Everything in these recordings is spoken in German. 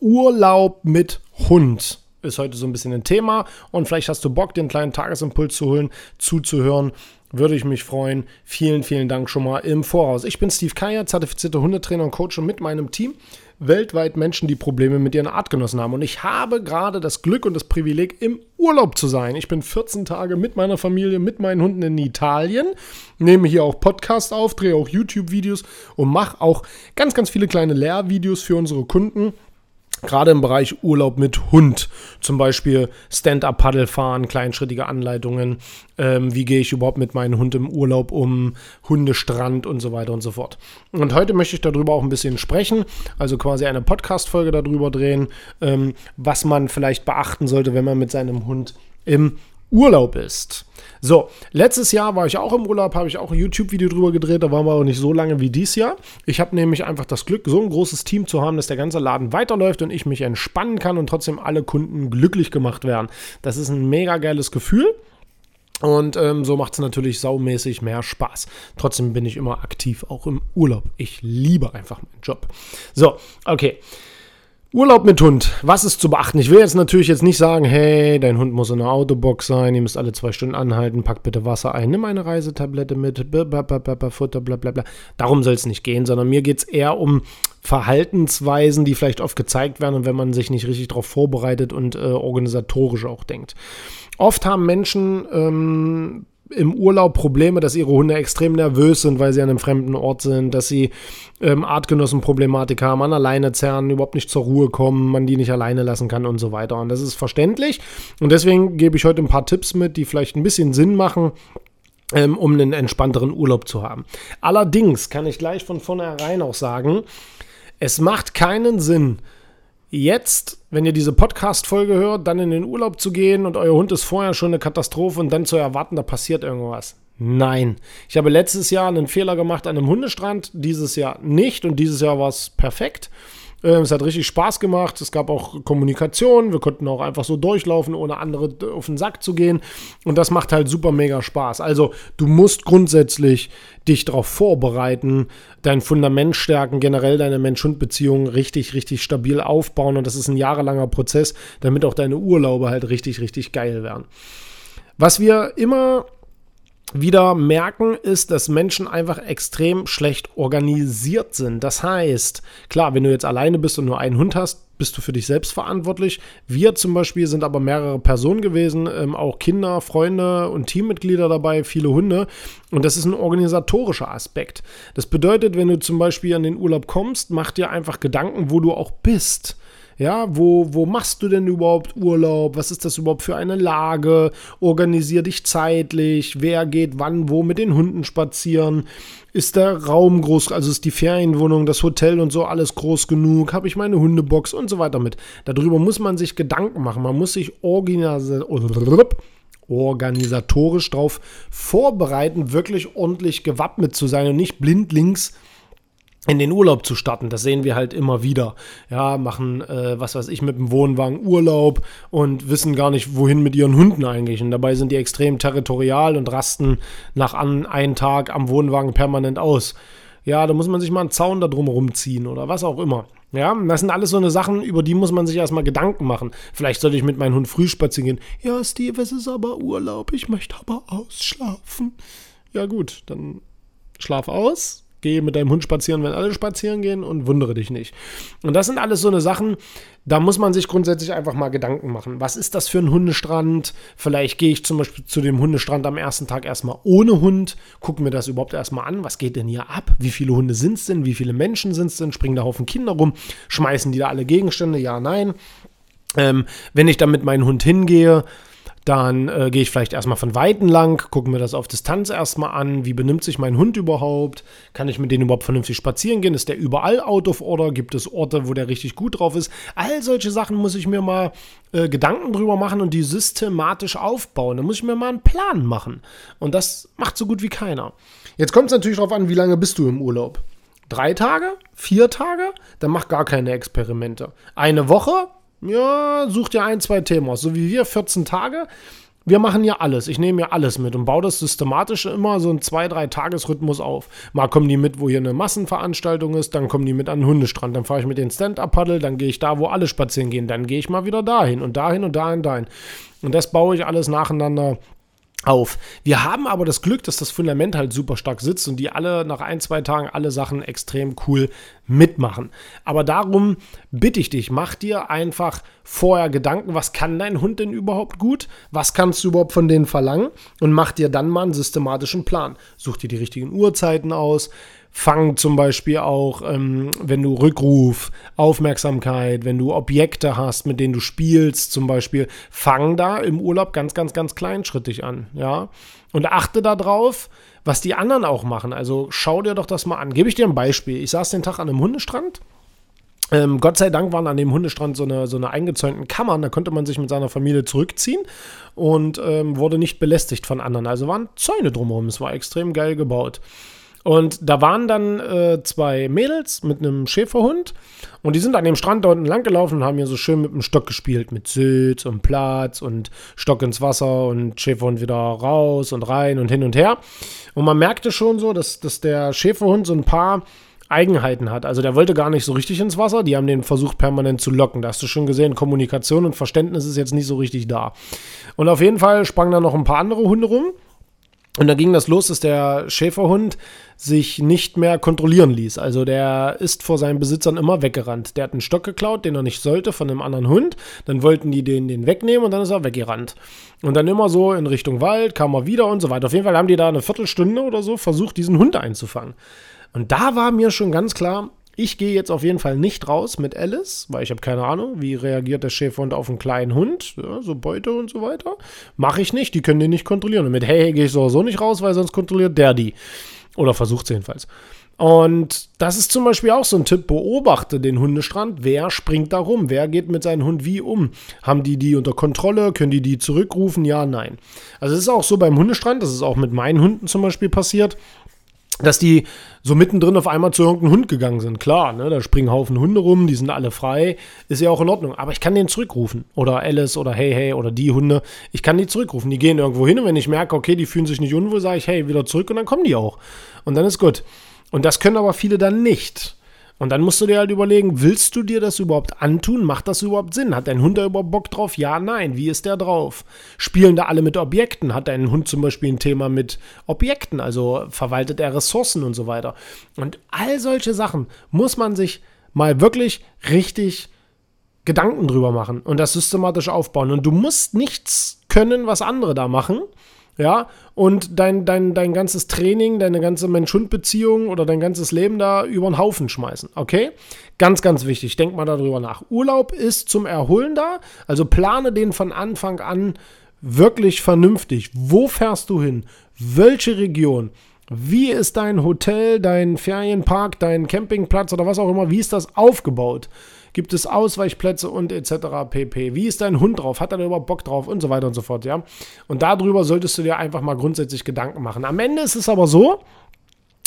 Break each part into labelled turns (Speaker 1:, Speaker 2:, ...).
Speaker 1: Urlaub mit Hund ist heute so ein bisschen ein Thema und vielleicht hast du Bock, den kleinen Tagesimpuls zu holen, zuzuhören. Würde ich mich freuen. Vielen, vielen Dank schon mal im Voraus. Ich bin Steve Kaya, zertifizierter Hundetrainer und Coach und mit meinem Team weltweit Menschen, die Probleme mit ihren Artgenossen haben. Und ich habe gerade das Glück und das Privileg, im Urlaub zu sein. Ich bin 14 Tage mit meiner Familie, mit meinen Hunden in Italien, nehme hier auch Podcasts auf, drehe auch YouTube-Videos und mache auch ganz, ganz viele kleine Lehrvideos für unsere Kunden Gerade im Bereich Urlaub mit Hund, zum Beispiel Stand-up-Paddle fahren, kleinschrittige Anleitungen, ähm, wie gehe ich überhaupt mit meinem Hund im Urlaub um, Hundestrand und so weiter und so fort. Und heute möchte ich darüber auch ein bisschen sprechen, also quasi eine Podcast-Folge darüber drehen, ähm, was man vielleicht beachten sollte, wenn man mit seinem Hund im Urlaub ist. So, letztes Jahr war ich auch im Urlaub, habe ich auch ein YouTube-Video drüber gedreht, da waren wir auch nicht so lange wie dieses Jahr. Ich habe nämlich einfach das Glück, so ein großes Team zu haben, dass der ganze Laden weiterläuft und ich mich entspannen kann und trotzdem alle Kunden glücklich gemacht werden. Das ist ein mega geiles Gefühl. Und ähm, so macht es natürlich saumäßig mehr Spaß. Trotzdem bin ich immer aktiv, auch im Urlaub. Ich liebe einfach meinen Job. So, okay. Urlaub mit Hund. Was ist zu beachten? Ich will jetzt natürlich jetzt nicht sagen, hey, dein Hund muss in einer Autobox sein, ihr müsst alle zwei Stunden anhalten, pack bitte Wasser ein, nimm eine Reisetablette mit, Futter, bla bla bla. Darum soll es nicht gehen, sondern mir geht es eher um Verhaltensweisen, die vielleicht oft gezeigt werden und wenn man sich nicht richtig darauf vorbereitet und äh, organisatorisch auch denkt. Oft haben Menschen ähm, im Urlaub Probleme, dass ihre Hunde extrem nervös sind, weil sie an einem fremden Ort sind, dass sie ähm, Artgenossenproblematik haben, an alleine zerren, überhaupt nicht zur Ruhe kommen, man die nicht alleine lassen kann und so weiter. Und das ist verständlich. Und deswegen gebe ich heute ein paar Tipps mit, die vielleicht ein bisschen Sinn machen, ähm, um einen entspannteren Urlaub zu haben. Allerdings kann ich gleich von vornherein auch sagen, es macht keinen Sinn, jetzt, wenn ihr diese Podcast-Folge hört, dann in den Urlaub zu gehen und euer Hund ist vorher schon eine Katastrophe und dann zu erwarten, da passiert irgendwas. Nein. Ich habe letztes Jahr einen Fehler gemacht an einem Hundestrand, dieses Jahr nicht und dieses Jahr war es perfekt. Ähm, es hat richtig Spaß gemacht. Es gab auch Kommunikation. Wir konnten auch einfach so durchlaufen, ohne andere auf den Sack zu gehen. Und das macht halt super mega Spaß. Also, du musst grundsätzlich dich darauf vorbereiten, dein Fundament stärken, generell deine Mensch-Hund-Beziehung richtig, richtig stabil aufbauen. Und das ist ein jahrelanger Prozess, damit auch deine Urlaube halt richtig, richtig geil werden. Was wir immer wieder merken, ist, dass Menschen einfach extrem schlecht organisiert sind. Das heißt, klar, wenn du jetzt alleine bist und nur einen Hund hast, bist du für dich selbst verantwortlich. Wir zum Beispiel sind aber mehrere Personen gewesen, ähm, auch Kinder, Freunde und Teammitglieder dabei, viele Hunde. Und das ist ein organisatorischer Aspekt. Das bedeutet, wenn du zum Beispiel an den Urlaub kommst, mach dir einfach Gedanken, wo du auch bist. Ja, wo, wo machst du denn überhaupt Urlaub? Was ist das überhaupt für eine Lage? Organisier dich zeitlich. Wer geht wann wo mit den Hunden spazieren? Ist der Raum groß? Also ist die Ferienwohnung, das Hotel und so alles groß genug? Habe ich meine Hundebox und so weiter mit? Darüber muss man sich Gedanken machen. Man muss sich organisatorisch darauf vorbereiten, wirklich ordentlich gewappnet zu sein und nicht blindlings in den Urlaub zu starten. Das sehen wir halt immer wieder. Ja, machen, äh, was weiß ich, mit dem Wohnwagen Urlaub und wissen gar nicht, wohin mit ihren Hunden eigentlich. Und dabei sind die extrem territorial und rasten nach an, einen Tag am Wohnwagen permanent aus. Ja, da muss man sich mal einen Zaun da drum rumziehen oder was auch immer. Ja, das sind alles so eine Sachen, über die muss man sich erstmal Gedanken machen. Vielleicht sollte ich mit meinem Hund früh spazieren gehen. Ja, Steve, es ist aber Urlaub, ich möchte aber ausschlafen. Ja, gut, dann schlaf aus Geh mit deinem Hund spazieren, wenn alle spazieren gehen und wundere dich nicht. Und das sind alles so eine Sachen, da muss man sich grundsätzlich einfach mal Gedanken machen. Was ist das für ein Hundestrand? Vielleicht gehe ich zum Beispiel zu dem Hundestrand am ersten Tag erstmal ohne Hund, gucke mir das überhaupt erstmal an. Was geht denn hier ab? Wie viele Hunde sind es denn? Wie viele Menschen sind es denn? Springen da Haufen Kinder rum? Schmeißen die da alle Gegenstände? Ja, nein. Ähm, wenn ich dann mit meinem Hund hingehe, dann äh, gehe ich vielleicht erstmal von Weiten lang, gucke mir das auf Distanz erstmal an. Wie benimmt sich mein Hund überhaupt? Kann ich mit denen überhaupt vernünftig spazieren gehen? Ist der überall out of order? Gibt es Orte, wo der richtig gut drauf ist? All solche Sachen muss ich mir mal äh, Gedanken drüber machen und die systematisch aufbauen. Da muss ich mir mal einen Plan machen. Und das macht so gut wie keiner. Jetzt kommt es natürlich darauf an, wie lange bist du im Urlaub? Drei Tage? Vier Tage? Dann mach gar keine Experimente. Eine Woche? Ja, such dir ein, zwei Themen aus. So wie wir, 14 Tage. Wir machen ja alles. Ich nehme ja alles mit und baue das systematisch immer so einen zwei, drei Tagesrhythmus auf. Mal kommen die mit, wo hier eine Massenveranstaltung ist, dann kommen die mit an den Hundestrand, dann fahre ich mit den Stand-Up-Paddle, dann gehe ich da, wo alle spazieren gehen, dann gehe ich mal wieder dahin und dahin und dahin, dahin. Und das baue ich alles nacheinander. Wir haben aber das Glück, dass das Fundament halt super stark sitzt und die alle nach ein, zwei Tagen alle Sachen extrem cool mitmachen. Aber darum bitte ich dich, mach dir einfach vorher Gedanken, was kann dein Hund denn überhaupt gut? Was kannst du überhaupt von denen verlangen? Und mach dir dann mal einen systematischen Plan. Such dir die richtigen Uhrzeiten aus, Fang zum Beispiel auch, ähm, wenn du Rückruf, Aufmerksamkeit, wenn du Objekte hast, mit denen du spielst, zum Beispiel, fang da im Urlaub ganz, ganz, ganz kleinschrittig an, ja. Und achte darauf, was die anderen auch machen. Also schau dir doch das mal an. Gebe ich dir ein Beispiel. Ich saß den Tag an einem Hundestrand. Ähm, Gott sei Dank waren an dem Hundestrand so eine, so eine eingezäunten Kammern, da konnte man sich mit seiner Familie zurückziehen und ähm, wurde nicht belästigt von anderen. Also waren Zäune drumherum, es war extrem geil gebaut. Und da waren dann äh, zwei Mädels mit einem Schäferhund und die sind an dem Strand da unten lang gelaufen und haben hier so schön mit dem Stock gespielt, mit Sitz und Platz und Stock ins Wasser und Schäferhund wieder raus und rein und hin und her. Und man merkte schon so, dass, dass der Schäferhund so ein paar Eigenheiten hat. Also der wollte gar nicht so richtig ins Wasser, die haben den versucht permanent zu locken. Da hast du schon gesehen, Kommunikation und Verständnis ist jetzt nicht so richtig da. Und auf jeden Fall sprangen da noch ein paar andere Hunde rum. Und da ging das los, dass der Schäferhund sich nicht mehr kontrollieren ließ. Also der ist vor seinen Besitzern immer weggerannt. Der hat einen Stock geklaut, den er nicht sollte, von einem anderen Hund. Dann wollten die den, den wegnehmen und dann ist er weggerannt. Und dann immer so in Richtung Wald, kam er wieder und so weiter. Auf jeden Fall haben die da eine Viertelstunde oder so versucht, diesen Hund einzufangen. Und da war mir schon ganz klar, ich gehe jetzt auf jeden Fall nicht raus mit Alice, weil ich habe keine Ahnung, wie reagiert der Schäferhund auf einen kleinen Hund, ja, so Beute und so weiter. Mache ich nicht, die können den nicht kontrollieren. Und mit Hey, hey gehe ich sowieso nicht raus, weil sonst kontrolliert der die. Oder versucht es jedenfalls. Und das ist zum Beispiel auch so ein Tipp, beobachte den Hundestrand. Wer springt da rum? Wer geht mit seinem Hund wie um? Haben die die unter Kontrolle? Können die die zurückrufen? Ja, nein. Also es ist auch so beim Hundestrand, das ist auch mit meinen Hunden zum Beispiel passiert dass die so mittendrin auf einmal zu irgendeinem Hund gegangen sind. Klar, ne, da springen Haufen Hunde rum, die sind alle frei, ist ja auch in Ordnung. Aber ich kann den zurückrufen. Oder Alice oder Hey Hey oder die Hunde. Ich kann die zurückrufen. Die gehen irgendwo hin und wenn ich merke, okay, die fühlen sich nicht unwohl, sage ich, hey, wieder zurück und dann kommen die auch. Und dann ist gut. Und das können aber viele dann nicht. Und dann musst du dir halt überlegen, willst du dir das überhaupt antun? Macht das überhaupt Sinn? Hat dein Hund da überhaupt Bock drauf? Ja, nein. Wie ist der drauf? Spielen da alle mit Objekten? Hat dein Hund zum Beispiel ein Thema mit Objekten? Also verwaltet er Ressourcen und so weiter? Und all solche Sachen muss man sich mal wirklich richtig Gedanken drüber machen und das systematisch aufbauen. Und du musst nichts können, was andere da machen ja, und dein, dein, dein ganzes Training, deine ganze Mensch-Hund-Beziehung oder dein ganzes Leben da über den Haufen schmeißen, okay? Ganz, ganz wichtig, denk mal darüber nach. Urlaub ist zum Erholen da, also plane den von Anfang an wirklich vernünftig. Wo fährst du hin? Welche Region? Wie ist dein Hotel, dein Ferienpark, dein Campingplatz oder was auch immer, wie ist das aufgebaut? Gibt es Ausweichplätze und etc. pp. Wie ist dein Hund drauf? Hat er da überhaupt Bock drauf? Und so weiter und so fort, ja. Und darüber solltest du dir einfach mal grundsätzlich Gedanken machen. Am Ende ist es aber so,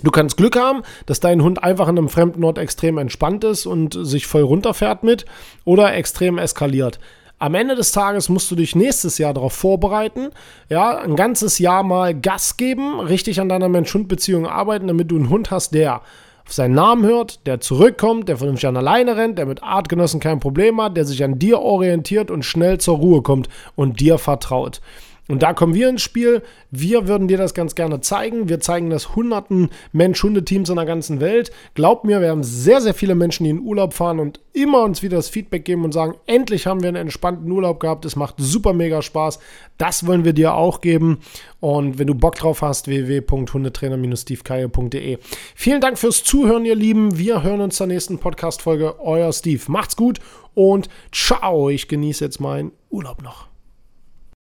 Speaker 1: Du kannst Glück haben, dass dein Hund einfach in einem fremden Ort extrem entspannt ist und sich voll runterfährt mit oder extrem eskaliert. Am Ende des Tages musst du dich nächstes Jahr darauf vorbereiten, ja, ein ganzes Jahr mal Gas geben, richtig an deiner Mensch-Hund-Beziehung arbeiten, damit du einen Hund hast, der auf seinen Namen hört, der zurückkommt, der vernünftig an alleine rennt, der mit Artgenossen kein Problem hat, der sich an dir orientiert und schnell zur Ruhe kommt und dir vertraut. Und da kommen wir ins Spiel. Wir würden dir das ganz gerne zeigen. Wir zeigen das hunderten Mensch-Hunde-Teams in der ganzen Welt. Glaub mir, wir haben sehr, sehr viele Menschen, die in Urlaub fahren und immer uns wieder das Feedback geben und sagen, endlich haben wir einen entspannten Urlaub gehabt. Es macht super mega Spaß. Das wollen wir dir auch geben. Und wenn du Bock drauf hast, www.hundetrainer-stevekaye.de. Vielen Dank fürs Zuhören, ihr Lieben. Wir hören uns zur nächsten Podcast-Folge. Euer Steve. Macht's gut und ciao. Ich genieße jetzt meinen Urlaub noch.